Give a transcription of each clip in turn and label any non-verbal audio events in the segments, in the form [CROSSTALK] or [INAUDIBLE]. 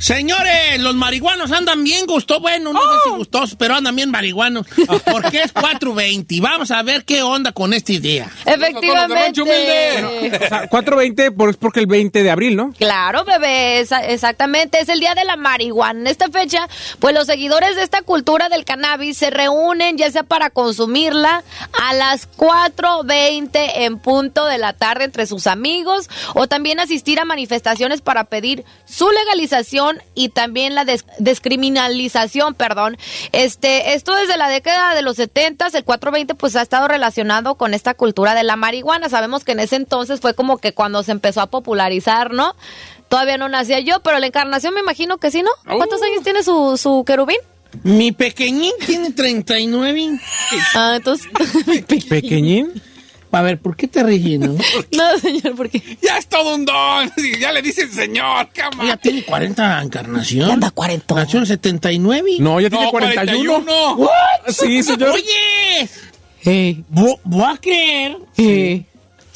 Señores, los marihuanos andan bien gustosos. Bueno, no sé si gustosos, pero andan bien marihuanos. [LAUGHS] Porque es 420. Vamos a ver qué onda con esta idea. Efectivamente. O sea, 420 por, es porque el 20 de abril, ¿no? Claro, bebé, esa- exactamente. Es el día de la marihuana. En esta fecha, pues los seguidores de esta cultura del cannabis se reúnen ya sea para consumirla a las 4.20 en punto de la tarde entre sus amigos o también asistir a manifestaciones para pedir su legalización y también la des- descriminalización, perdón. Este, esto desde la década de los 70, el 420 pues ha estado relacionado con esta cultura de la marihuana. Sabemos que en ese entonces fue como que cuando se empezó a popularizar, ¿no? Todavía no nacía yo, pero la encarnación me imagino que sí, ¿no? ¿Cuántos años tiene su, su querubín? Mi pequeñín tiene 39. Ah, entonces... [LAUGHS] Pequeñín. A ver, ¿por qué te ríes, [LAUGHS] no? señor, ¿por qué? Ya es todo un don. [LAUGHS] Ya le dicen señor, cama. Ya tiene 40 encarnación. Ya anda 40. Nació en el 79. No, ya tiene No, 41. 41. Sí, señor. Oye, Eh, vo- voy a creer. eh,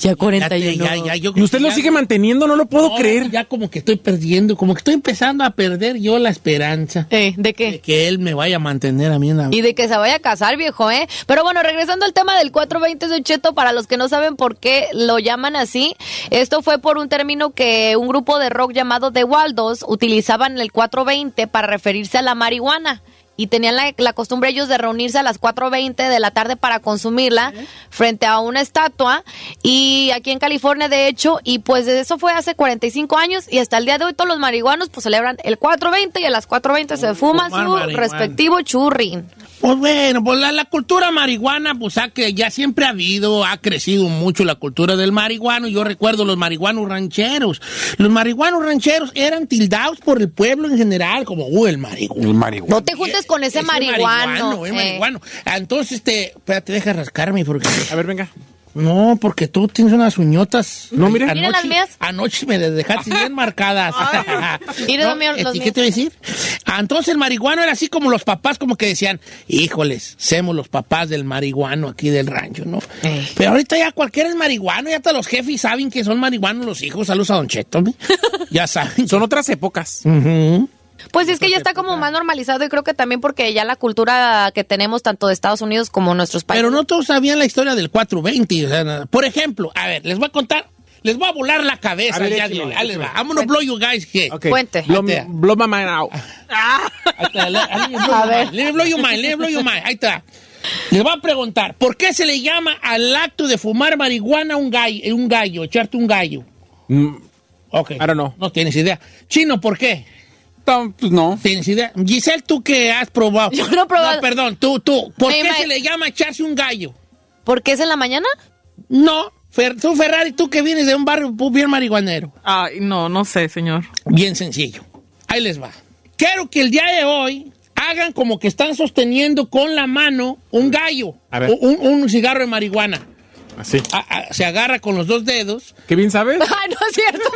ya Ya, te- 41. ya, ya, yo Y usted lo sigue manteniendo, no lo puedo No, creer. Ya como que estoy perdiendo, como que estoy empezando a perder yo la esperanza Eh, ¿De de qué? que él me vaya a mantener a mí en la... Y de que se vaya a casar, viejo, ¿eh? Pero bueno, regresando al tema del 420 de Cheto, para los que no saben por qué lo llaman así, esto fue por un término que un grupo de rock llamado The Waldos utilizaban el 420 para referirse a la marihuana. Y tenían la, la costumbre ellos de reunirse a las 4.20 de la tarde para consumirla frente a una estatua. Y aquí en California, de hecho, y pues eso fue hace 45 años y hasta el día de hoy todos los marihuanos pues celebran el 4.20 y a las 4.20 se fuma fumar su marihuana. respectivo churri. Pues bueno, pues la, la cultura marihuana, pues ha que ya siempre ha habido, ha crecido mucho la cultura del marihuano. Yo recuerdo los marihuanos rancheros. Los marihuanos rancheros eran tildados por el pueblo en general, como, uh, el marihuano. El marihuana. No te juntes con ese, marihuano. es eh. marihuano. Entonces, este, espérate, deja rascarme porque... A ver, venga. No, porque tú tienes unas uñotas. No, mire. Anoche, Mira las mías. Anoche me las dejaste bien marcadas. [LAUGHS] Mire, No, los ¿y ¿Qué te voy a decir? Ah, Entonces el marihuano era así como los papás como que decían, híjoles, somos los papás del marihuano aquí del rancho, ¿no? Eh. Pero ahorita ya cualquiera es marihuano, ya hasta los jefes saben que son marihuanos los hijos. Saludos a Don Cheto, ¿no? [LAUGHS] ya saben. Son otras épocas. Pues es que ya está como más normalizado y creo que también porque ya la cultura que tenemos tanto de Estados Unidos como nuestros países. Pero no todos sabían la historia del 420. o sea, nada. por ejemplo, a ver, les voy a contar, les voy a volar la cabeza. A ver, ya, échale, ahí les va. I'm gonna blow you guys here. Ok. Cuente. Blow, my mind out. [LAUGHS] Ahí está, le- let me blow your mind, let me blow your mind, let me blow your mind. Ahí está. Les voy a preguntar, ¿por qué se le llama al acto de fumar marihuana un gallo, un gallo, echarte un gallo? Mm, Ok. I don't know. No tienes idea. Chino, ¿por qué? No, Pues no. ¿Tienes idea? Giselle, ¿tú qué has probado? Yo no he probado. No, perdón, tú, tú. ¿Por qué se le llama echarse un gallo? ¿Por qué es en la mañana? No, Fer- tú Ferrari, tú que vienes de un barrio bien marihuanero. Ay, no, no sé, señor. Bien sencillo. Ahí les va. Quiero que el día de hoy hagan como que están sosteniendo con la mano un gallo. A ver. o Un, un cigarro de marihuana. Así. A- a- se agarra con los dos dedos. ¿Qué bien sabes? [LAUGHS] Ay, no es cierto.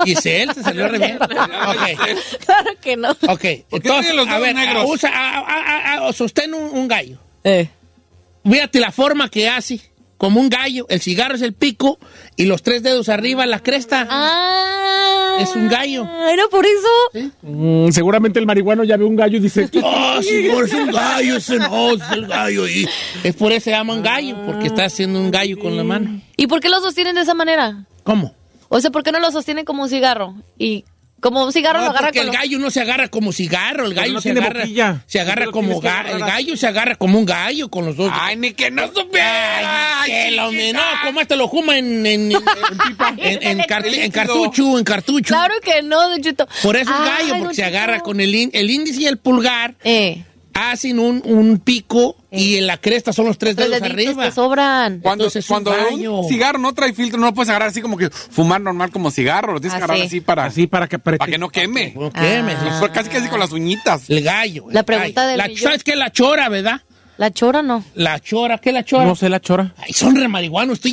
[LAUGHS] Y se salió re bien. [LAUGHS] Ok. claro que no. Ok. Entonces, tiene los a ver, negros? usa, a- a- a- a- sostén un, un gallo. Eh. Fíjate la forma que hace. Como un gallo. El cigarro es el pico y los tres dedos arriba la cresta. Ah. Es un gallo. Ah, Era por eso. Mm, seguramente el marihuano ya ve un gallo y dice, [LAUGHS] Oh, señor, es un gallo, ese no, es el gallo ahí. Es por eso se llaman gallo, porque está haciendo un gallo con la mano. ¿Y por qué lo sostienen de esa manera? ¿Cómo? O sea, ¿por qué no lo sostienen como un cigarro? Y como un cigarro No, lo agarra porque con el lo- gallo no se agarra como cigarro, el gallo no se tiene agarra, boquilla. se agarra como el gallo se agarra como un gallo con los dos. Ay, ni que no supiera. Ay, que lo no, como este lo juma en en, en, [LAUGHS] en, en car- en cartucho, en cartucho. Claro que no, Don Cheto. Por eso es gallo, porque se agarra con el, el índice y el pulgar, Eh, hacen un, un pico y en la cresta son los tres dedos arriba. que sobran. Cuando, Entonces es un cuando gallo. un cigarro no trae filtro, no lo puedes agarrar así como que fumar normal como cigarro. Lo tienes que agarrar sí. así para, así para que para que no queme. ¿Por qué? Me- Ah. Pero casi casi con las uñitas. El gallo. el La pregunta gallo. del La-. ¿Sabes qué es la chora, verdad? La chora no. La chora, ¿qué es la chora? No sé la chora. Ay, son re marihuanos, tú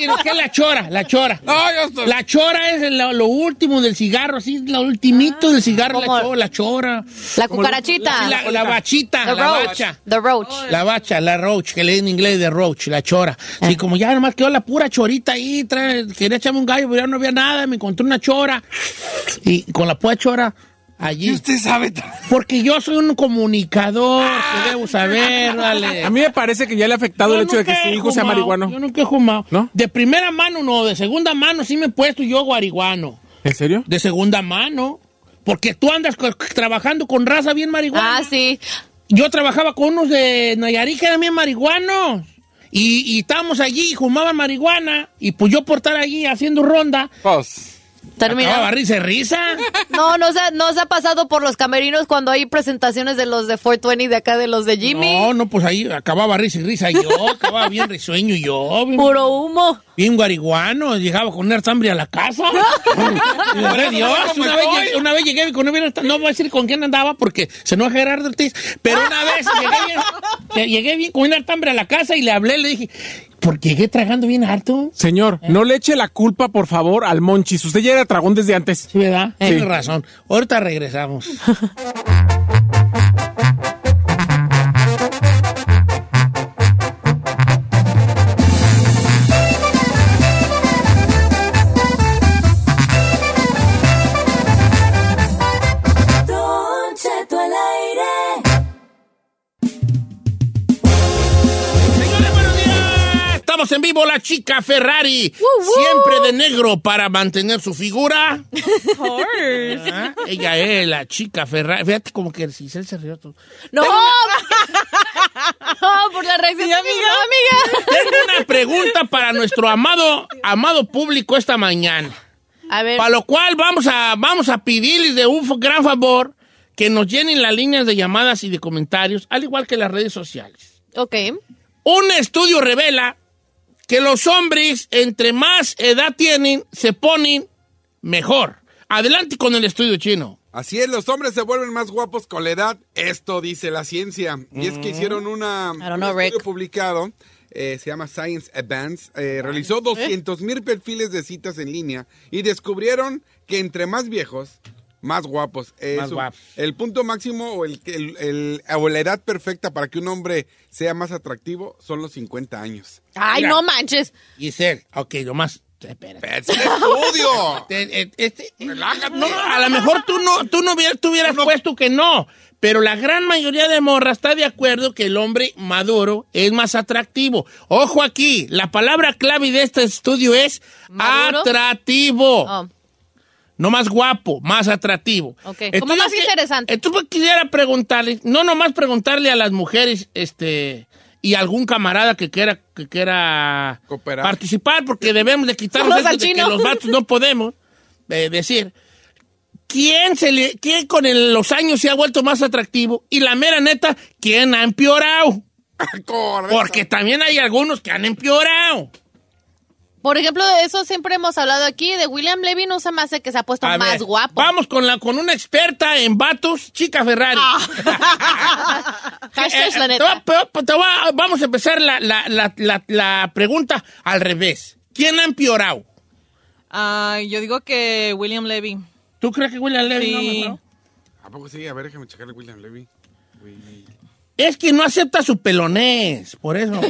y ¿Qué es la chora? La chora. No, yo estoy... La chora es lo, lo último del cigarro, así, lo ultimito del cigarro, la chora, la chora. La cucarachita. La, la bachita, The la roach. bacha. The roach. La bacha, la roach, que lee en inglés de roach, la chora. Sí, como ya nomás quedó la pura chorita ahí, trae- quería echarme un gallo, pero ya no había nada, me encontré una chora. Y con la pura chora, ¿Y allí. usted sabe? Porque yo soy un comunicador, que debo saber, [LAUGHS] dale. A mí me parece que ya le ha afectado Yo el hecho de que su hijo sea marihuano. Yo nunca he fumado. ¿No? De primera mano no, de segunda mano sí me he puesto yo guariguano. ¿En serio? De segunda mano. Porque tú andas trabajando con raza bien marihuana. Ah, sí. Yo trabajaba con unos de Nayarit que eran bien marihuanos. Y, y estábamos allí y fumaban marihuana. Y pues yo por estar allí haciendo ronda, Pues, Termina. acababa risa y risa. [LAUGHS] No, no se, ha- no se ha pasado por los camerinos cuando hay presentaciones de los de 420 de acá, de los de Jimmy. No, no, pues ahí acababa risa y risa yo. acababa bien risueño yo. Bien, Puro humo. bien guariguano. Llegaba con una hambre a la casa. [LAUGHS] Dios, ¿Cómo una vez, llegué, una vez llegué con una no voy a decir con quién andaba porque se enoja Gerardo Ortiz, pero una vez llegué bien, [LAUGHS] llegué bien con una hambre a la casa y le hablé, le dije, porque llegué tragando bien harto. Señor, no le eche la culpa, por favor, al Monchis. Usted ya era tragón desde antes. Sí, ¿verdad? Sí. Tienes razón. Ahorita regresamos. [LAUGHS] chica Ferrari. Siempre de negro para mantener su figura. Ah, Ella es la chica Ferrari. Fíjate como que si se rió todo. No. [LAUGHS] no, por la reacción de mi amiga. Tengo una pregunta para nuestro amado, amado público esta mañana. A ver. Para lo cual vamos a, vamos a pedirles de un gran favor que nos llenen las líneas de llamadas y de comentarios, al igual que las redes sociales. Ok. Un estudio revela que los hombres, entre más edad tienen, se ponen mejor. Adelante con el estudio chino. Así es, los hombres se vuelven más guapos con la edad. Esto dice la ciencia. Y es que hicieron una, don't un know, estudio Rick. publicado, eh, se llama Science Advance, eh, realizó 200 mil perfiles de citas en línea y descubrieron que entre más viejos, más guapos. Eh, Más guapos. El punto máximo o, el, el- el- o la edad perfecta para que un hombre sea más atractivo son los 50 años. Ay, Mira. no manches. Giselle, ok, nomás. Espérate. ¡Es un estudio! [LAUGHS] Este, eh, este, Relájate. no, a lo mejor tú no, tú no hubieras, tú hubieras puesto que no, pero la gran mayoría de morras está de acuerdo que el hombre maduro es más atractivo. Ojo aquí, la palabra clave de este estudio es ¿Maduro? atractivo. Oh. No más guapo, más atractivo. Ok, como más que- interesante. Entonces quisiera preguntarle, no nomás preguntarle a las mujeres, este, y algún camarada que quiera, que quiera Cooperar. participar, porque debemos de quitarnos eso de que los vatos no podemos eh, decir. ¿Quién, se le, ¿Quién con el- los años se ha vuelto más atractivo? Y la mera neta, ¿quién ha empeorado? [LAUGHS] Correcto. Porque también hay algunos que han empeorado. Por ejemplo, de eso siempre hemos hablado aquí. De William Levy no se me hace que se ha puesto A más ver, guapo. Vamos con, la, con una experta en vatos, chica Ferrari. [LAUGHS] Hashtag la Eh, neta. te va- te va- vamos a empezar la, la- la- la- la pregunta al revés. ¿Quién ha empeorado? Ah, yo digo que William Levy. ¿Tú crees que William Levy no? ¿A poco sí? A ver, déjame checarle William Levy. William- Es que no acepta su pelonés, por eso.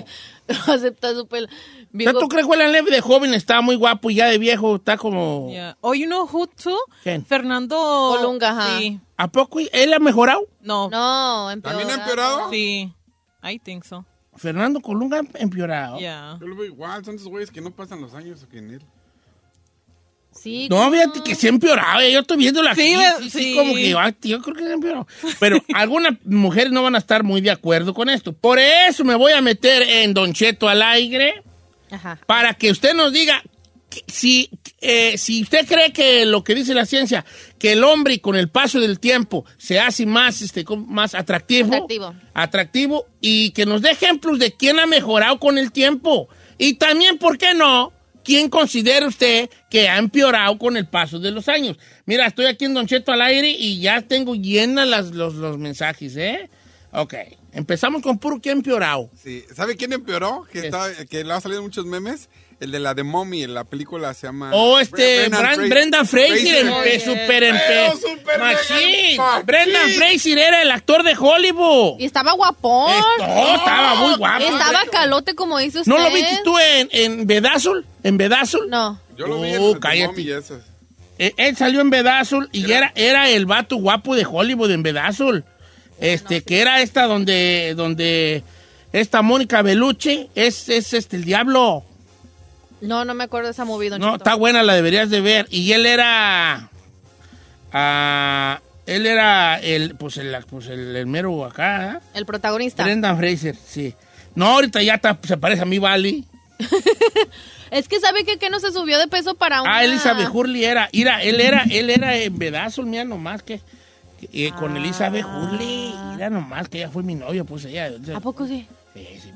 [LAUGHS] Acepta su pelo. O sea, ¿Tú crees que William Levy de joven estaba muy guapo y ya de viejo está como... Yeah. Oh, you know who too? ¿Quién? Fernando Colunga, ajá. Sí. ¿A poco él ha mejorado? No. No, empeorado. ¿También ha empeorado? Sí. I think so. Fernando Colunga ha empeorado. Yeah. Yo lo veo igual, son esos güeyes que no pasan los años que en él. Sí, No, fíjate que se ha empeorado. Yo estoy viendo la Sí, sí, sí, como que ah, yo creo que se ha empeorado. Pero [LAUGHS] algunas mujeres no van a estar muy de acuerdo con esto. Por eso me voy a meter en Don Cheto al aire Ajá. para que usted nos diga si, eh, si usted cree que lo que dice la ciencia, que el hombre con el paso del tiempo se hace más, este, más atractivo, Atractivo. atractivo, y que nos dé ejemplos de quién ha mejorado con el tiempo. Y también, ¿por qué no? ¿Quién considera usted que ha empeorado con el paso de los años? Mira, estoy aquí en Don Cheto al aire y ya tengo llenas los, los mensajes, ¿eh? Ok, empezamos con puro que ha empeorado. Sí. ¿Sabe quién empeoró? Que, está, que le ha salido muchos memes. El de la de Mommy, la película se llama... Oh, este, Brendan Bran- Fra- Brendan Fraser, Fraser. empe- super empe- super Machín. Brendan Fraser era el actor de Hollywood. Y estaba guapón. Esto, estaba muy guapo. Estaba calote, como dice usted. ¿No lo viste tú en, en Bedazul? ¿En Bedazul? No. Yo lo vi en Oh, de cállate. Esas. Eh, Él salió en Bedazul y era, era el vato guapo de Hollywood en Bedazul. Este, que era esta donde, donde esta Mónica Bellucci es, es este el diablo. No, no me acuerdo de esa movie, don No, está buena, la deberías de ver. Y él era. ah, él era el, pues el, pues el, el mero acá, ¿eh? El protagonista. Brendan Fraser, sí. No, ahorita ya está- se parece a mí, Vali. [LAUGHS] Es que sabe que, que no se subió de peso para una... Ah, Elizabeth Hurley era. Mira, él era, él era en Bedazo, mira nomás que. que, eh, con Elizabeth Hurley. Mira nomás que ella fue mi novia, pues ella. ¿A poco sí? Sí, sí.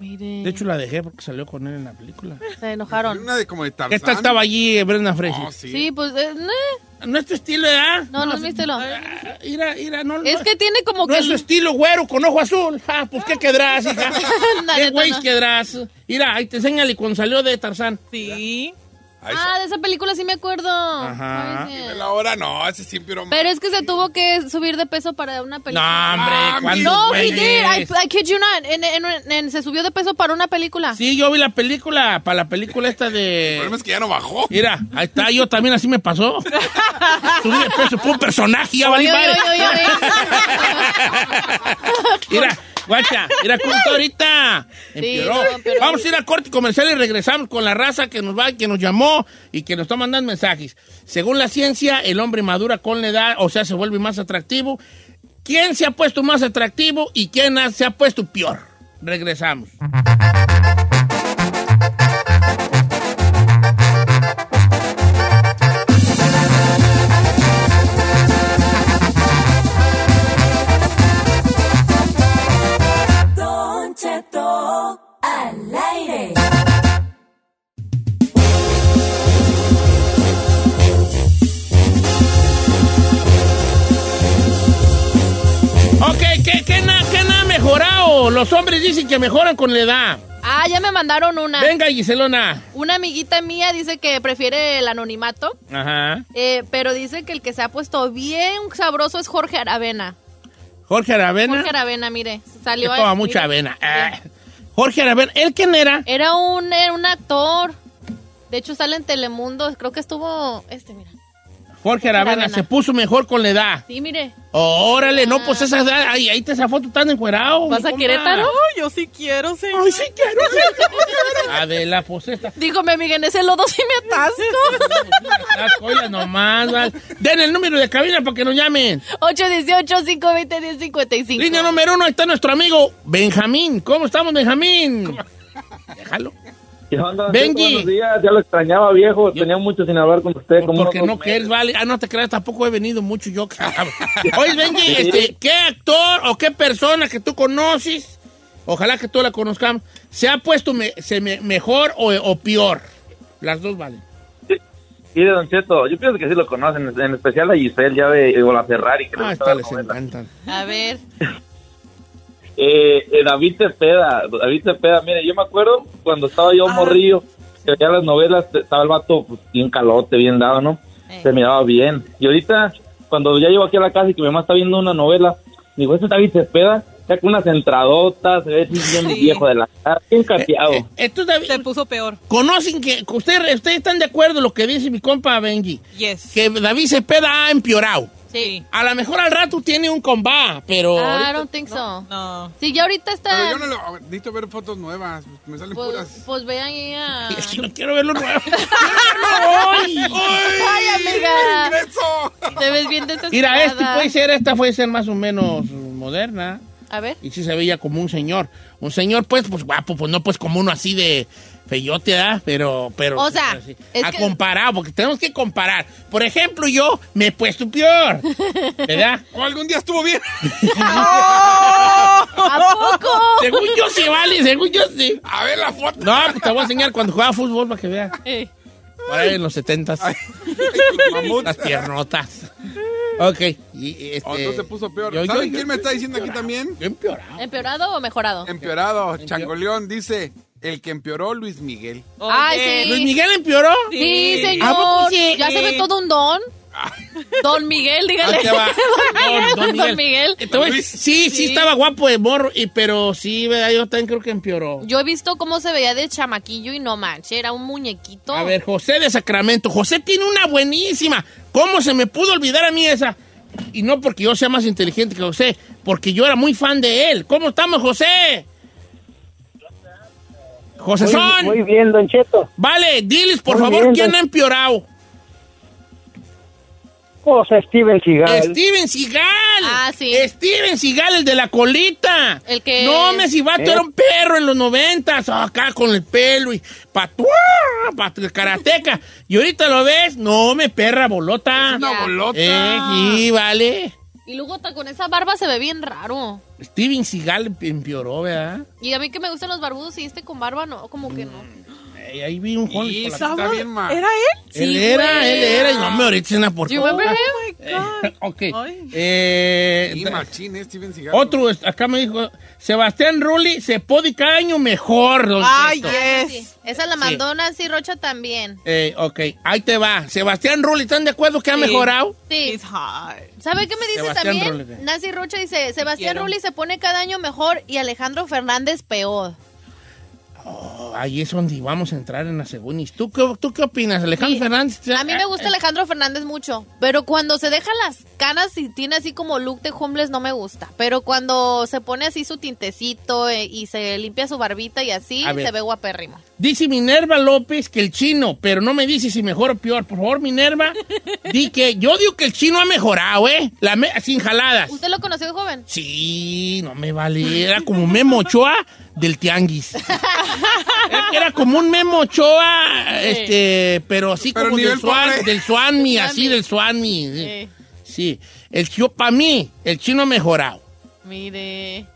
Mire. De hecho, la dejé porque salió con él en la película. Se enojaron. Una de como de Tarzán. Esta estaba allí, eh, Brendan Fraser. Oh, sí. Sí, pues... eh, nah. No es tu estilo, ¿verdad? No, no es mi estilo. Ah, Mira, mira, no. Es no- que tiene como No que... es su estilo güero con ojo azul. Ah, pues qué quedarás, hija. [LAUGHS] ¿Qué güey no. quedarás? Mira, ahí te enséñale cuando salió de Tarzán. Sí. Ahí Ah, de esa película sí me acuerdo. Ajá. Ay. La hora no, ese sí empeoró más. Pero es que se tuvo que subir de peso para una No, película. hombre, Ah, ¿cuándo, No, he did. I, I kid you not. En- en- en- se subió de peso para una película. Sí, yo vi la película, para la película esta El de... problema es que ya no bajó. Mira, ahí está, yo también así me pasó. [LAUGHS] Subí de peso por un personaje, ya valí madre. [LAUGHS] Mira, guacha, mira cómo está ahorita. No, empeoró. Vamos a ir a corte comercial y regresamos con la raza que nos va, que nos llamó y que nos está mandando mensajes. Según la ciencia, el hombre madura con la edad, o sea, se vuelve más atractivo. ¿Quién se ha puesto más atractivo y quién se ha puesto peor? Regresamos. Los hombres dicen que mejoran con la edad. Ah, ya me mandaron una. Venga, Giselona. Una amiguita mía dice que prefiere el anonimato, Ajá. eh, pero dice que el que se ha puesto bien sabroso es Jorge Aravena. Jorge Aravena. Jorge Aravena, mire, salió toma ahí, mucha mire. avena. Ah. Jorge Aravena. ¿Él quién era? Era un, era un actor. De hecho, sale en Telemundo. Creo que estuvo. Este, mira. Jorge Aravena se puso mejor con la edad. Sí, mire. Órale, no, pues esa edad, ahí, ahí te esa foto tan encuerado. ¿Vas a. Querétaro? Oh, yo sí quiero, sí. Ay, sí quiero, sí quiero. [LAUGHS] Adela, pues esta. Dijo, mi amiga, en ese lodo sí me atasco. [LAUGHS] Las joyas nomás, ¿vale? Den el número de cabina para que nos llamen. 818-520-1055. Línea número uno, ahí está nuestro amigo Benjamín. ¿Cómo estamos, Benjamín? Déjalo. Benji. Buenos días, ya lo extrañaba, viejo. Tenía mucho sin hablar con usted. como Porque no quieres, vale. Ah, no te creas, tampoco he venido mucho yo. cabrón. [LAUGHS] Oye, Benji, este, ¿qué actor o qué persona que tú conoces, ojalá que tú la conozcamos, se ha puesto me- se me- mejor o, o peor? Las dos valen. Mire, Don Cheto, yo pienso que sí lo conocen, en especial a Giselle, ya de o la Ferrari. Que le Ah, la les encantan. A ver. [LAUGHS] Eh, eh, David Cepeda, David Cepeda, mire, yo me acuerdo cuando estaba yo morrillo, que veía las novelas, estaba el vato pues, bien calote, bien dado, ¿no? Eh. Se miraba bien. Y ahorita, cuando ya llego aquí a la casa y que mi mamá está viendo una novela, digo, ese es David Cepeda, ya con unas entradotas, se ve bien Sí. viejo de la cara, bien cateado. Eh, Esto David, Se puso peor. conocen que ustedes, ustedes están de acuerdo lo que dice mi compa Benji, Yes. que David Cepeda ha empeorado. Sí. A lo mejor al rato tiene un comba, pero I ahorita- don't think so. No. Sí, ya ahorita Pero está. yo no lo... a ver, Necesito ver fotos nuevas. Me salen Pues, puras... pues ve ahí a. [LAUGHS] es que no quiero verlo nuevo. [LAUGHS] ¡Quiero verlo hoy! [LAUGHS] ¡Ay, amiga! ¡Ingreso! Te ves bien desesperada. Mira, este puede ser, esta puede ser más o menos moderna. A ver. Y sí se veía como un señor. Un señor, pues, pues guapo, pues no pues como uno así de feyote, ¿verdad? Pero, pero. O sea, pero sí. es a que- comparar, porque tenemos que comparar. Por ejemplo, yo me he puesto peor. ¿Verdad? [LAUGHS] O algún día estuvo bien. [LAUGHS] [LAUGHS] ¿A poco? según yo sí vale, según yo sí. A ver la foto. No, pues te voy a enseñar cuando jugaba fútbol para que veas. Eh, Por ahí en los setentas. Las piernotas. Ok. Y, este, O no se puso peor. yo- ¿Saben yo- quién me está diciendo aquí también? empeorado. ¿Empeorado o mejorado? Empeorado. Changoleón dice, el que empeoró Luis Miguel. Ay, sí. ¿Luis Miguel empeoró? Sí, ¿A poco señor. sí? Ya se ve todo un don. Don Miguel, dígale. Va. [LAUGHS] Don Miguel. Don- Don sí, Sí. estaba guapo de morro, y, pero sí, ¿verdad? yo también creo que empeoró. Yo he visto cómo se veía de chamaquillo y no manches, era un muñequito. A ver, José de Sacramento. José tiene una buenísima. ¿Cómo se me pudo olvidar a mí esa? Y no porque yo sea más inteligente que José, porque yo era muy fan de él. ¿Cómo estamos, José? José Son. Muy bien, Don Cheto. Vale, diles por Muy favor bien, quién don- ha empeorado. Sea, Steven Seagal. Steven Seagal. Ah, sí. Steven Seagal, el de la colita. El que- No, Messi Vato ¿Eh? era un perro en los noventas, acá con el pelo y patuá, pat- karateca. Y ahorita lo ves, no, me perra bolota. Una Ya. bolota. Eh, sí, vale. Y luego ta- con esa barba se ve bien raro. Steven Seagal empeoró, ¿verdad? Y a mí que me gustan los barbudos y este con barba no, como que no. Eh, ahí vi un joven. Y con la- está bien mal. ¿Era él? Él Sí, era, güey. él era. Y no, me ahorita es una Do you portada. remember him? Oh my God. [LAUGHS] ok. Ay. Eh, Y machín, eh, Steven Seagal. otro, acá me dijo, Sebastián Rulli se pone cada año mejor. don Ay, yes. Sí. Esa la mandó Nancy Rocha también. Eh, ok, ahí te va. Sebastián Rulli, ¿están de acuerdo que ha Sí. mejorado? Sí. ¿Sabe qué me dice Sebastián también? Rulli. Nancy Rocha dice, Sebastián. Rulli se pone cada año mejor y Alejandro Fernández peor. Oh, ahí es donde vamos a entrar en la segunda. ¿Y ¿Tú qué, tú qué opinas, Alejandro Sí. Fernández? A mí me gusta Alejandro Fernández mucho, pero cuando se deja las canas y tiene así como look de homeless no me gusta. Pero cuando se pone así su tintecito eh, y se limpia su barbita y así, A ver. se ve guapérrimo. Dice Minerva López que el chino, pero no me dice si mejor o peor. Por favor, Minerva, [LAUGHS] di que yo digo que el chino ha mejorado, ¿eh? La me- sin jaladas. ¿Usted lo conoció de joven? Sí, no me vale. Era como Memo Ochoa del Tianguis. Era, como un Memo Ochoa, este, pero así Pero como del Swan, del Swanmi, así Swanmi. del Swanmi. Sí. Sí. El chino, para mí, el chino ha mejorado. mire.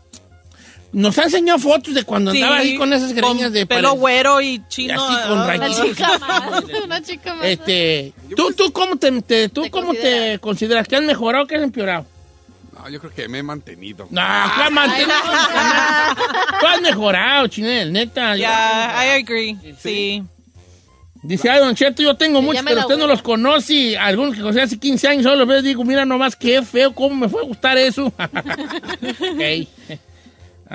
Nos ha enseñado fotos de cuando andaba ahí con esas greñas de pelo pare- güero y chino. así con ah, Una chica más. [LAUGHS] Una chica más. Este, ¿tú, tú cómo te, te- tú ¿Te cómo consideras? te consideras? ¿Que has mejorado o que has empeorado? No, yo creo que me he mantenido. No, ¿cuál mantenido? Tú has mejorado, chinel, neta. Yeah, I agree. Sí. Dice, ay, Don Cheto, yo tengo muchos, pero usted no los conoce. Algunos que conocí hace 15 años, solo los veo y digo, mira nomás qué feo, cómo me fue a gustar eso. [LAUGHS] ok. [LAUGHS]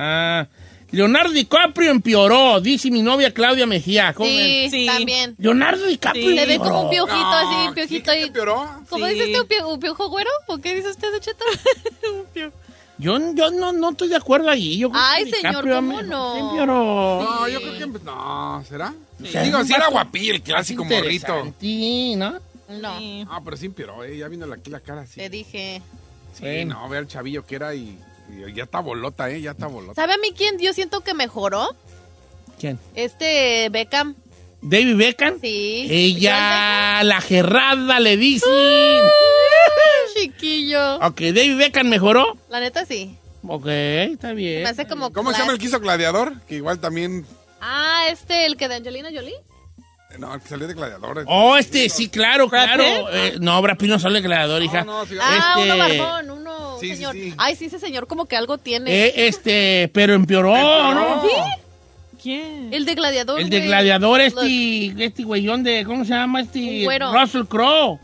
Ah, Leonardo DiCaprio empeoró, dice mi novia Claudia Mejía. ¿Cómo ven? Sí, Sí. también. Leonardo DiCaprio Sí. Le ve como un empeoró. piojito No, así, ¿sí piojito ahí. empeoró? ¿Cómo Sí. dice usted, un, pio- un piojo güero? ¿Por qué dice usted, Don Cheto? [LAUGHS] Un piojo. Yo, yo no, no estoy de acuerdo ahí. Yo creo Ay, que señor, DiCaprio ¿cómo me- no? empeoró. No, yo creo que... No, ¿será? sea, Digo, si era vato guapillo, el clásico morrito. Interesante, ¿no? No, Sí. Ah, pero sí empeoró, eh. Ya viendo aquí la cara así. te dije. Sí, no, ve al chavillo que era y ya está bolota, eh. Ya está bolota. ¿Sabe a mí quién yo siento que mejoró? ¿Quién? Este Beckham. ¿David Beckham? Sí. Ella, la gerrada le dicen. Chiquillo. Ok, David Beckham mejoró. La neta sí. Ok, está bien. Me hace como. ¿Cómo se llama el que hizo Gladiador? Que igual también... Ah, este, el que de Angelina Jolie. No, el que salió de Gladiador. Oh, este, sí, claro, ¿Brad claro. Eh, no, Brad Pitt no sale creador, hija. no, sí, Ah, Este- uno barbón, uno Sí, sí, señor. sí. Ay, sí, ese señor como que algo tiene. Eh, este, pero empeoró, ¿no? ¿Sí? ¿Quién? El de Gladiador. El de güey. gladiador, Look. este, este güeyón de, ¿cómo se llama? Un Este, güero. Russell Crowe.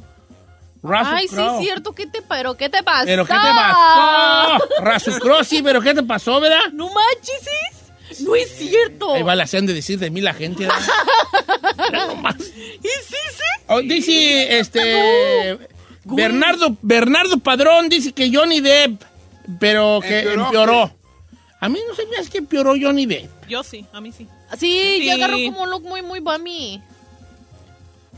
Russell Ay, sí, Crowe. cierto. ¿Qué te, pero qué te pasó? ¿Pero qué te pasó? Russell Crowe, sí, pero ¿qué te pasó, verdad? No manches, ¿sí? No es cierto. Ahí va la sean de decir de mí la gente. ¿verdad? [LAUGHS] Mira nomás. ¿Y sí, sí? Oh, dice, este... [LAUGHS] Bernardo, Bernardo Padrón dice que Johnny Depp, pero que Empeoró. empeoró. A mí no se me hace que empeoró Johnny Depp. Yo sí, a mí sí. Sí, Sí. ya agarró como un look muy, muy bummy.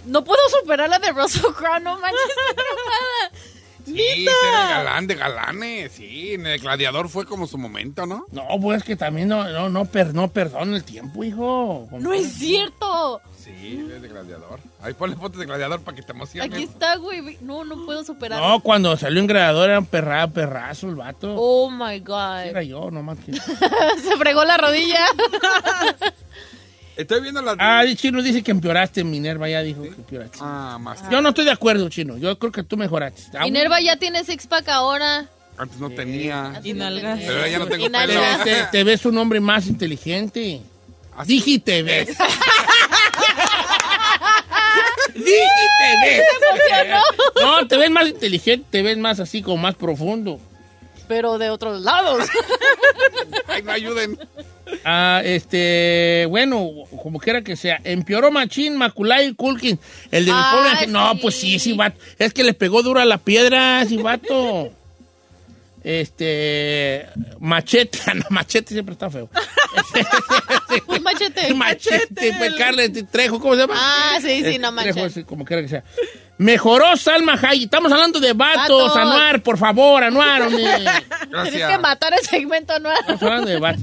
No puedo superar la de Russell Crowe, no manches, qué. Sí, ese era el galán de galanes. Sí, en el gladiador fue como su momento, ¿no? No, pues que también no, no, no, per- no perdona el tiempo, hijo. No es cierto. Sí, es de gladiador. Ahí ponle fotos de gladiador para que te emociones. Aquí está, güey. No, no puedo superar. No, cuando salió en Gradador era un perra, perrazo el vato. Oh my God. Era yo, nomás que... [LAUGHS] Se fregó la rodilla. [LAUGHS] Estoy viendo las... Ah, el chino dice que empeoraste, Minerva ya dijo que empeoraste. Ah, más. Yo no estoy de acuerdo, chino. Yo creo que tú mejoraste. Minerva ya tiene six pack ahora. Antes no tenía. Y nalgas. Pero ya no tengo pelo. Te, te ves un hombre más inteligente. Dije te ves. [LAUGHS] Dije y te ves. [LAUGHS] No, te ves más inteligente, te ves más así como más profundo. Pero de otros lados. [LAUGHS] Ay, no ayuden. Ah, este, bueno, como quiera que sea, empeoró Machín, Maculay Culkin, el de mi Ah, pobre ángel. No, sí. pues sí, sí, vato. Es que le pegó dura la piedra, sí, vato. Este, machete, [LAUGHS] no, machete siempre está feo. [LAUGHS] Un machete. machete, pues Carles Trejo, ¿cómo se llama? Ah, sí, sí, Eh, no Trejo, manches. sí, como quiera que sea. Mejoró Salma Hayek. Estamos hablando de vatos, Vatos. Anuar, por favor, Anuar, hombre. Tienes que matar el segmento nuevo. Estamos hablando de vatos.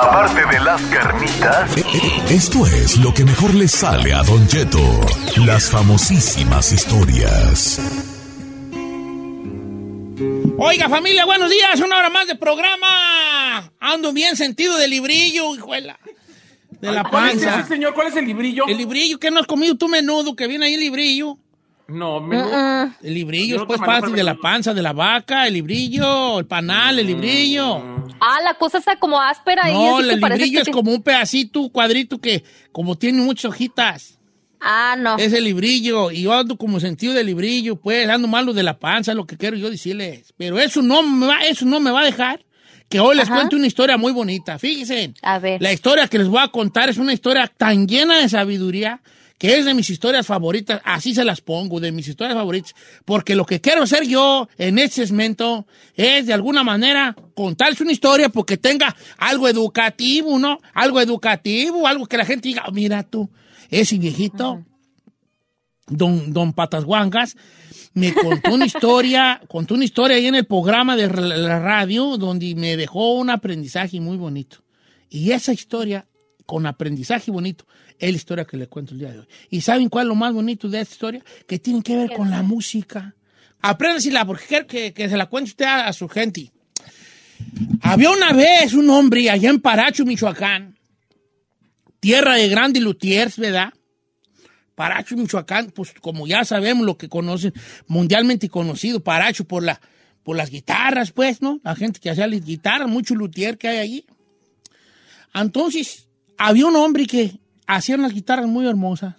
Aparte de las carnitas, esto es lo que mejor le sale a Don Cheto. Las famosísimas historias. Oiga, familia, buenos días. Una hora más de programa. Ando bien sentido de librillo, hijuela. De la ¿Cuál es panza. ese, señor? ¿Cuál es el librillo? El librillo, ¿qué no has comido tú menudo? Que viene ahí el librillo. No, me... El librillo es pues no parte el de la menudo. panza, de la vaca, el librillo, el panal, el librillo. Ah, la cosa está como áspera y No, así que el librillo que es te- como un pedacito, cuadrito que como tiene muchas hojitas. Ah, no. Es el librillo. Y yo ando como sentido de librillo, pues, ando malo de la panza, lo que quiero yo decirles. Pero eso no me va, eso no me va a dejar que hoy les Ajá. cuente una historia muy bonita. Fíjense. A ver. La historia que les voy a contar es una historia tan llena de sabiduría que es de mis historias favoritas. Así se las pongo, de mis historias favoritas. Porque lo que quiero hacer yo en este segmento es, de alguna manera, contarles una historia porque tenga algo educativo, ¿no? Algo educativo, algo que la gente diga, "Oh, mira tú, ese viejito, don, don Patas Guangas, me contó una historia, [LAUGHS] contó una historia ahí en el programa de la radio donde me dejó un aprendizaje muy bonito. Y esa historia, con aprendizaje bonito, es la historia que le cuento el día de hoy. ¿Y saben cuál es lo más bonito de esta historia? Que tiene que ver con la música. Apréndasela porque quiero que, que se la cuente usted a, a su gente. Había una vez un hombre allá en Paracho, Michoacán, tierra de grandes luthiers, ¿verdad? Paracho, Michoacán, pues como ya sabemos lo que conocen, mundialmente conocido, Paracho por la, por las guitarras, pues, ¿no? La gente que hacía las guitarras, mucho luthier que hay allí. Entonces, había un hombre que hacía unas guitarras muy hermosas.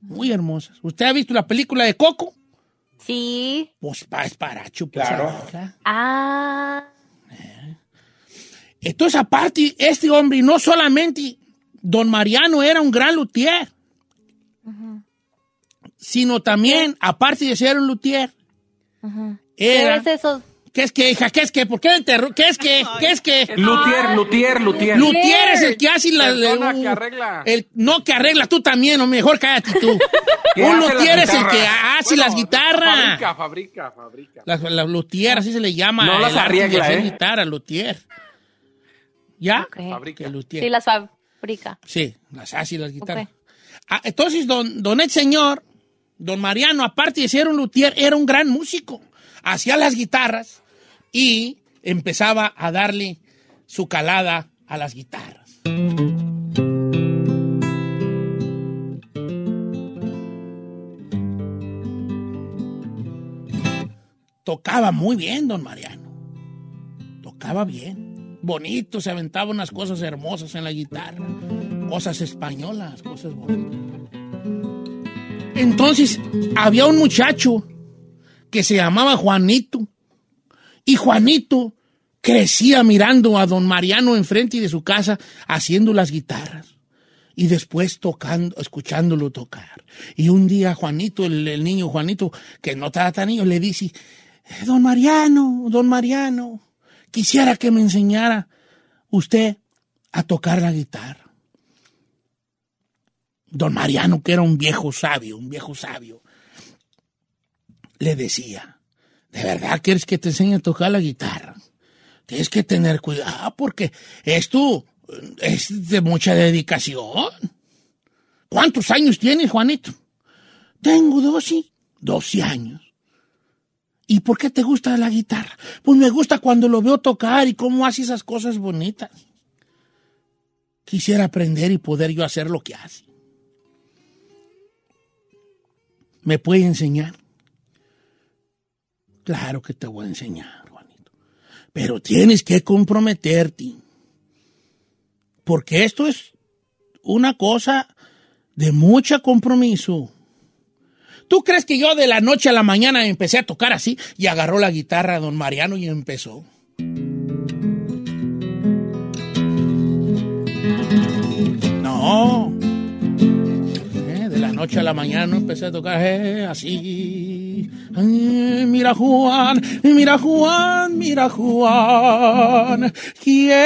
Muy hermosas. ¿Usted ha visto la película de Coco? Sí. Pues pa- es paracho, pues. Claro. Ah. Entonces, aparte, este hombre, no solamente don Mariano era un gran luthier, sino también, aparte de ser un luthier, era... ¿Qué es eso? ¿Qué es que, hija? ¿Qué es que? ¿Por qué interru- ¿Qué es que? ¿Qué es que? Luthier, luthier, luthier. Luthier es el que hace la... Persona uh, que arregla. el- no, que arregla tú también, o mejor cállate tú. [LAUGHS] Un las luthier es el que hace las guitarras. Fabrica, fabrica, fabrica. La, la luthier, así se le llama. No las arregla, ¿eh? guitarra, luthier. ¿Ya? Fabrica. Luthier. Sí, las fabrica. Sí, las hace las guitarras. Ah, entonces, don, don el señor, don Mariano, aparte de ser un luthier, era un gran músico. Hacía las guitarras y empezaba a darle su calada a las guitarras. Tocaba muy bien, don Mariano. Tocaba bien. Bonito, se aventaba unas cosas hermosas en la guitarra. Cosas españolas, cosas bonitas. Entonces, había un muchacho que se llamaba Juanito. Y Juanito crecía mirando a don Mariano enfrente de su casa haciendo las guitarras. Y después tocando, escuchándolo tocar. Y un día Juanito, el, niño Juanito, que no estaba tan niño, le dice, "Eh, don Mariano, don Mariano, quisiera que me enseñara usted a tocar la guitarra. Don Mariano, que era un viejo sabio, un viejo sabio, le decía, ¿de verdad quieres que te enseñe a tocar la guitarra? Tienes que tener cuidado porque esto es de mucha dedicación. ¿Cuántos años tienes, Juanito? Tengo 12, 12 años. ¿Y por qué te gusta la guitarra? Pues me gusta cuando lo veo tocar y cómo hace esas cosas bonitas. Quisiera aprender y poder yo hacer lo que hace. ¿Me puede enseñar? Claro que te voy a enseñar, Juanito. Pero tienes que comprometerte. Porque esto es una cosa de mucho compromiso. ¿Tú crees que yo de la noche a la mañana empecé a tocar así y agarró la guitarra don Mariano y empezó? No. Noche a la mañana empecé a tocar eh, así. Mira Juan, mira Juan, mira Juan. Quiere.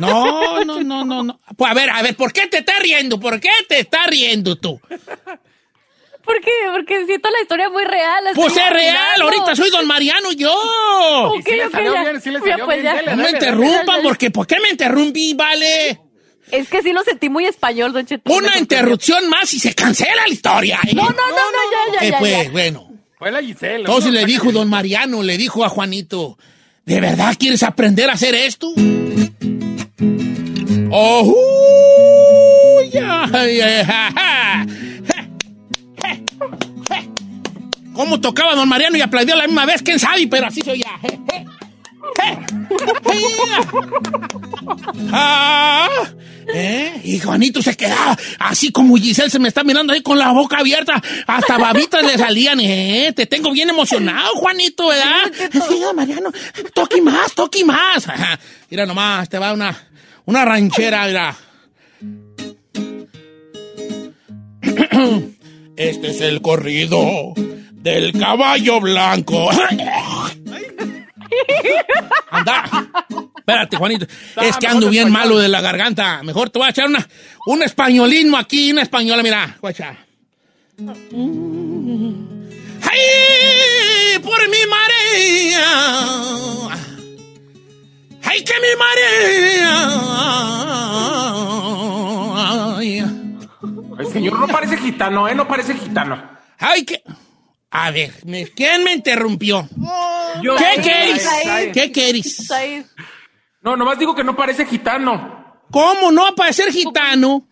No, no, no, no, no. Pues a ver, a ver, ¿por qué te estás riendo? ¿Por qué te estás riendo tú? ¿Por qué? Porque siento la historia muy real. Pues es real, ahorita soy don Mariano yo. Ok, ya. Ya, pues ya. No me interrumpan, porque ¿por qué me interrumpí, vale? Es que sí lo sentí muy español, Don Cheto. Una interrupción más y se cancela la historia. ¿eh? No, no, no, no, ya, ya, ya. pues, ya. bueno. Fue la Gisela. Entonces ¿no? le dijo don Mariano, le dijo a Juanito, ¿de verdad quieres aprender a hacer esto? ¡Oh! uy, ¿Cómo tocaba don Mariano y aplaudió a la misma vez? ¿Quién sabe? Pero así se oía. Je, je. Ah, ¿eh? Y Juanito se quedaba así como Giselle se me está mirando ahí con la boca abierta. Hasta babitas le salían. ¿eh? Te tengo bien emocionado, Juanito, ¿verdad? Sí, don Mariano, toque más, toque más. Mira nomás, te va una, una ranchera, mira. [CLEARS THROAT] Este es el corrido del caballo blanco. Anda. Espérate, Juanito. Es que ando bien malo de la garganta. Mejor te voy a echar una, un españolismo aquí, una española, mira. Voy a echar. ¡Ay! Por mi María. ¡Ay, que mi María! Ay, El señor no parece gitano, ¿eh? No parece gitano. ay que... A ver, me- ¿quién me interrumpió? Yo- ¿Qué queréis? ¿Qué queréis? Said. No, nomás digo que no parece gitano. ¿Cómo no para ser gitano?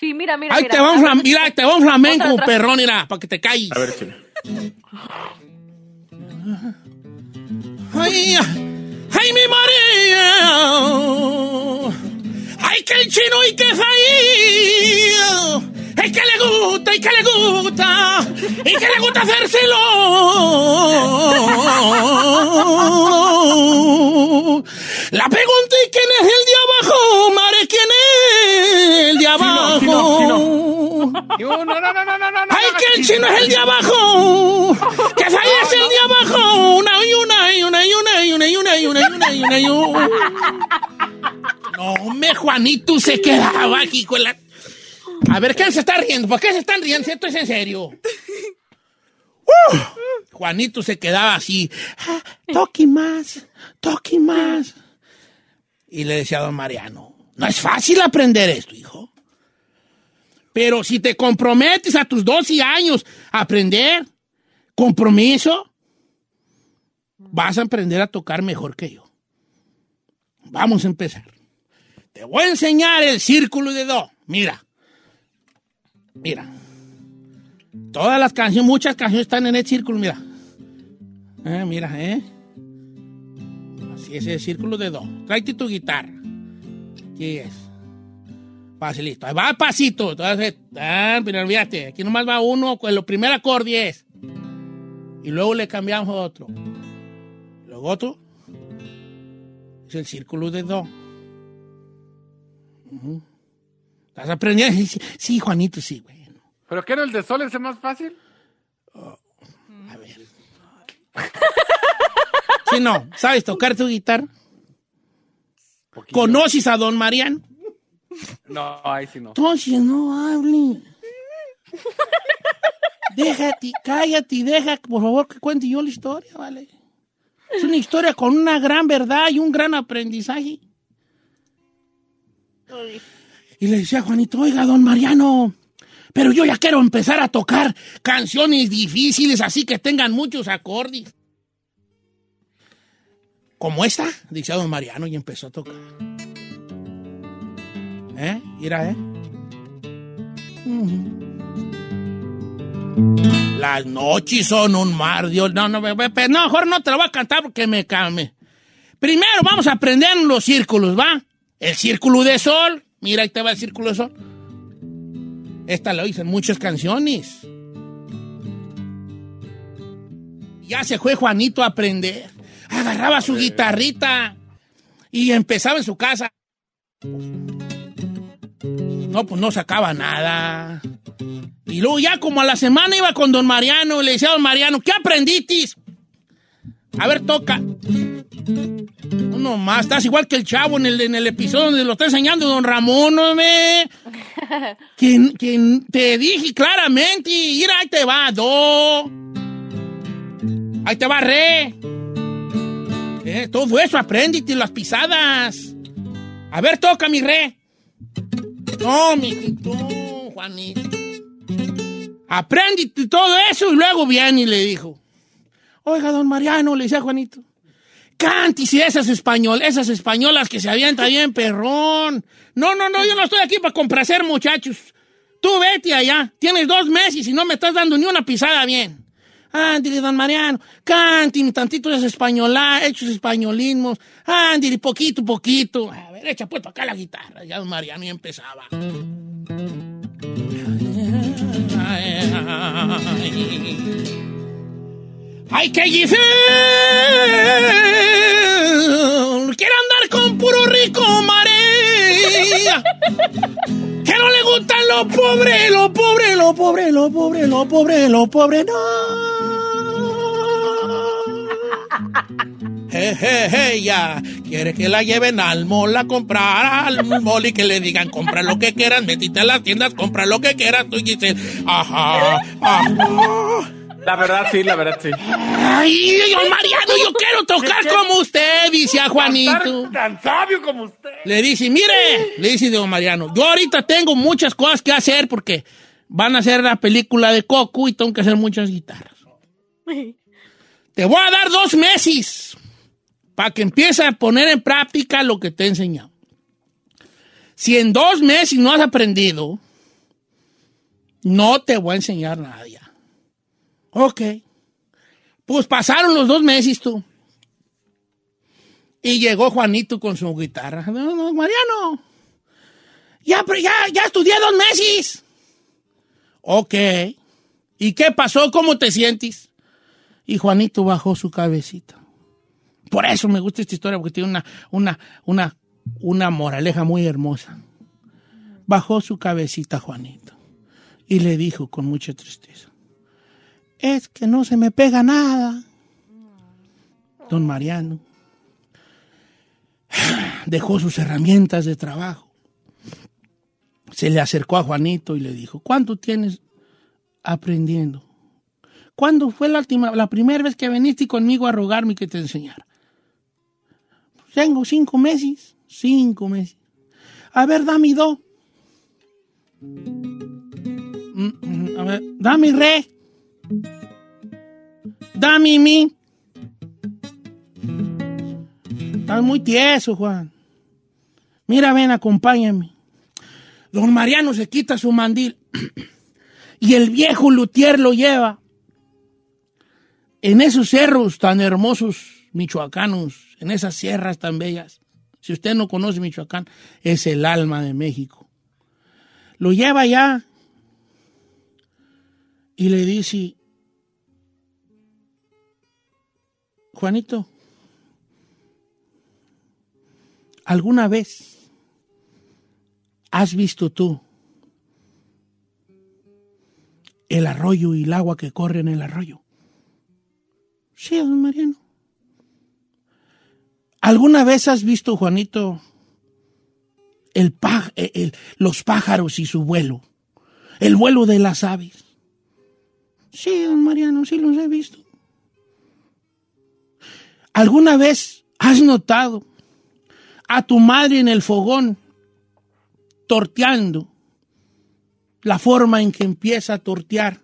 Sí, mira, mira, Ahí mira. te va un, A ver, flam- mira, te va un flamenco, perrón, mira, para que te calles. A ver, chino. Ay, ay, mi María. Ay, que el chino y que falló. Es que le gusta, y que le gusta, y que le gusta hacérselo. La pregunta es quién es el de abajo, Mare, quién es el de abajo. No, no, no, no, no, no, no. ¡Ay, que el chino es el de abajo! ¡Que fallece el de abajo! Una y una y una y una y una y una y una y una y una y una. No, me Juanito se quedaba aquí con la... A ver, ¿quién se está riendo? ¿Por qué se están riendo? Si Esto es en serio. Juanito se quedaba así. "Ah, Toque más, toque más. Y le decía a don Mariano, no es fácil aprender esto, hijo. Pero si te comprometes a tus 12 años a aprender, compromiso, vas a aprender a tocar mejor que yo. Vamos a empezar. Te voy a enseñar el círculo de do. Mira. Mira. Todas las canciones, muchas canciones están en el círculo, mira. Eh, mira, ¿eh? Así es el círculo de do. Tráete tu guitarra. Aquí es. Facilito. Ahí va pasito. Entonces, ah, pero olvídate. Aquí nomás va uno con el primer acorde. Y luego le cambiamos a otro. Luego otro. Es el círculo de do. Ujú. ¿Estás aprendiendo? Sí, Sí, Juanito, sí, güey. ¿Pero qué era el de sol ese más fácil? A ver. Sí, no. ¿Sabes tocar tu guitarra? ¿Conoces a don Mariano? No, ahí sí no. Entonces no hable. Déjate, cállate y deja, por favor, que cuente yo la historia, ¿vale? Es una historia con una gran verdad y un gran aprendizaje. Y le decía a Juanito, oiga, don Mariano, pero yo ya quiero empezar a tocar canciones difíciles, así que tengan muchos acordes. Como esta, dice don Mariano, y empezó a tocar. ¿Eh? Mira, ¿eh? Las noches son un mar, Dios. No, no, ve- no, mejor no te lo voy a cantar porque me calme. Primero vamos a aprender los círculos, ¿va? El círculo de sol. Mira, ahí te va el círculo de sol. Esta lo hice en muchas canciones. Ya se fue Juanito a aprender. Agarraba su guitarrita y empezaba en su casa. No, pues no sacaba nada. Y luego ya como a la semana iba con don Mariano y le decía a don Mariano, ¿qué aprenditis? A ver, toca. Uno más, estás igual que el chavo en el, en el episodio donde lo está enseñando don Ramón, ¿no me? Que, que te dije claramente, mira, ahí te va, do. Ahí te va, re. Eh, todo eso, apréndete las pisadas. A ver, toca mi re. No, mijito, Juanito. Apréndete todo eso y luego viene y le dijo. Oiga, don Mariano, le decía Juanito. Cántese esas español, esas españolas que se avientan bien perrón. No, no, no, yo no estoy aquí para complacer, muchachos. Tú vete allá. Tienes dos meses y no me estás dando ni una pisada bien. Ándale, don Mariano, cánteme tantito esas españolas, hechos españolismos. Ándale, poquito, poquito. A ver, echa pues para acá la guitarra. Ya don Mariano ya empezaba. ¡Ay, que Giselle! Quiere andar con puro rico, María. Que no le gustan los pobres, los pobres, los pobres, los pobres, los pobres, los pobres, no. Je, je, je, ya. Quiere que la lleven al mall a comprar al mall y que le digan, compra lo que quieras, metite a las tiendas, compra lo que quieras, tú Giselle. Ajá, ajá. La verdad sí, la verdad sí. Ay, don Mariano, yo quiero tocar como usted, dice a Juanito. Tan sabio como usted. Le dice, mire, le dice don Mariano, yo ahorita tengo muchas cosas que hacer porque van a hacer la película de Coco y tengo que hacer muchas guitarras. Te voy a dar dos meses para que empieces a poner en práctica lo que te he enseñado. Si en dos meses no has aprendido, No te voy a enseñar nada ya. Ok. Pues pasaron los dos meses tú. Y llegó Juanito con su guitarra. No, no, Mariano. Ya, ya, ya estudié dos meses. Ok. ¿Y qué pasó? ¿Cómo te sientes? Y Juanito bajó su cabecita. Por eso me gusta esta historia, porque tiene una, una, una, una moraleja muy hermosa. Bajó su cabecita Juanito y le dijo con mucha tristeza, es que no se me pega nada. Don Mariano [SIGHS] dejó sus herramientas de trabajo. Se le acercó a Juanito y le dijo, ¿cuánto tienes aprendiendo? ¿Cuándo fue la, última, la primera vez que viniste conmigo a rogarme que te enseñara? Tengo cinco meses, cinco meses. A ver, dame dos. Mm, mm, A ver, dame re. Dame mi. Estás muy tieso, Juan. Mira, ven, acompáñame. Don Mariano se quita su mandil [CLEARS THROAT] y el viejo luthier lo lleva en esos cerros tan hermosos michoacanos, en esas sierras tan bellas. Si usted no conoce Michoacán, es el alma de México. Lo lleva allá y le dice, Juanito, ¿alguna vez has visto tú el arroyo y el agua que corre en el arroyo? Sí, don Mariano. ¿Alguna vez has visto, Juanito, el eh, los pájaros y su vuelo? El vuelo de las aves. Sí, don Mariano, sí los he visto. ¿Alguna vez has notado a tu madre en el fogón torteando la forma en que empieza a tortear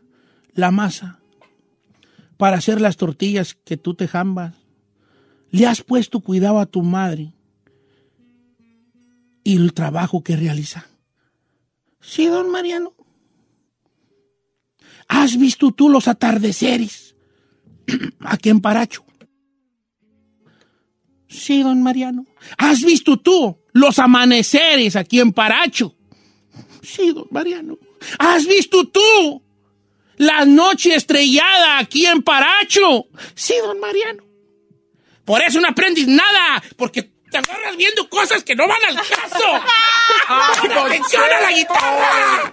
la masa para hacer las tortillas que tú te jambas? ¿Le has puesto cuidado a tu madre y el trabajo que realiza? Sí, don Mariano. ¿Has visto tú los atardeceres [CLEARS THROAT] aquí en Paracho? Sí, don Mariano. ¿Has visto tú los amaneceres aquí en Paracho? Sí, don Mariano. ¿Has visto tú la noche estrellada aquí en Paracho? Sí, don Mariano. Por eso no aprendes nada, porque te agarras viendo cosas que no van al caso. ¡Pon [LAUGHS] atención a la guitarra!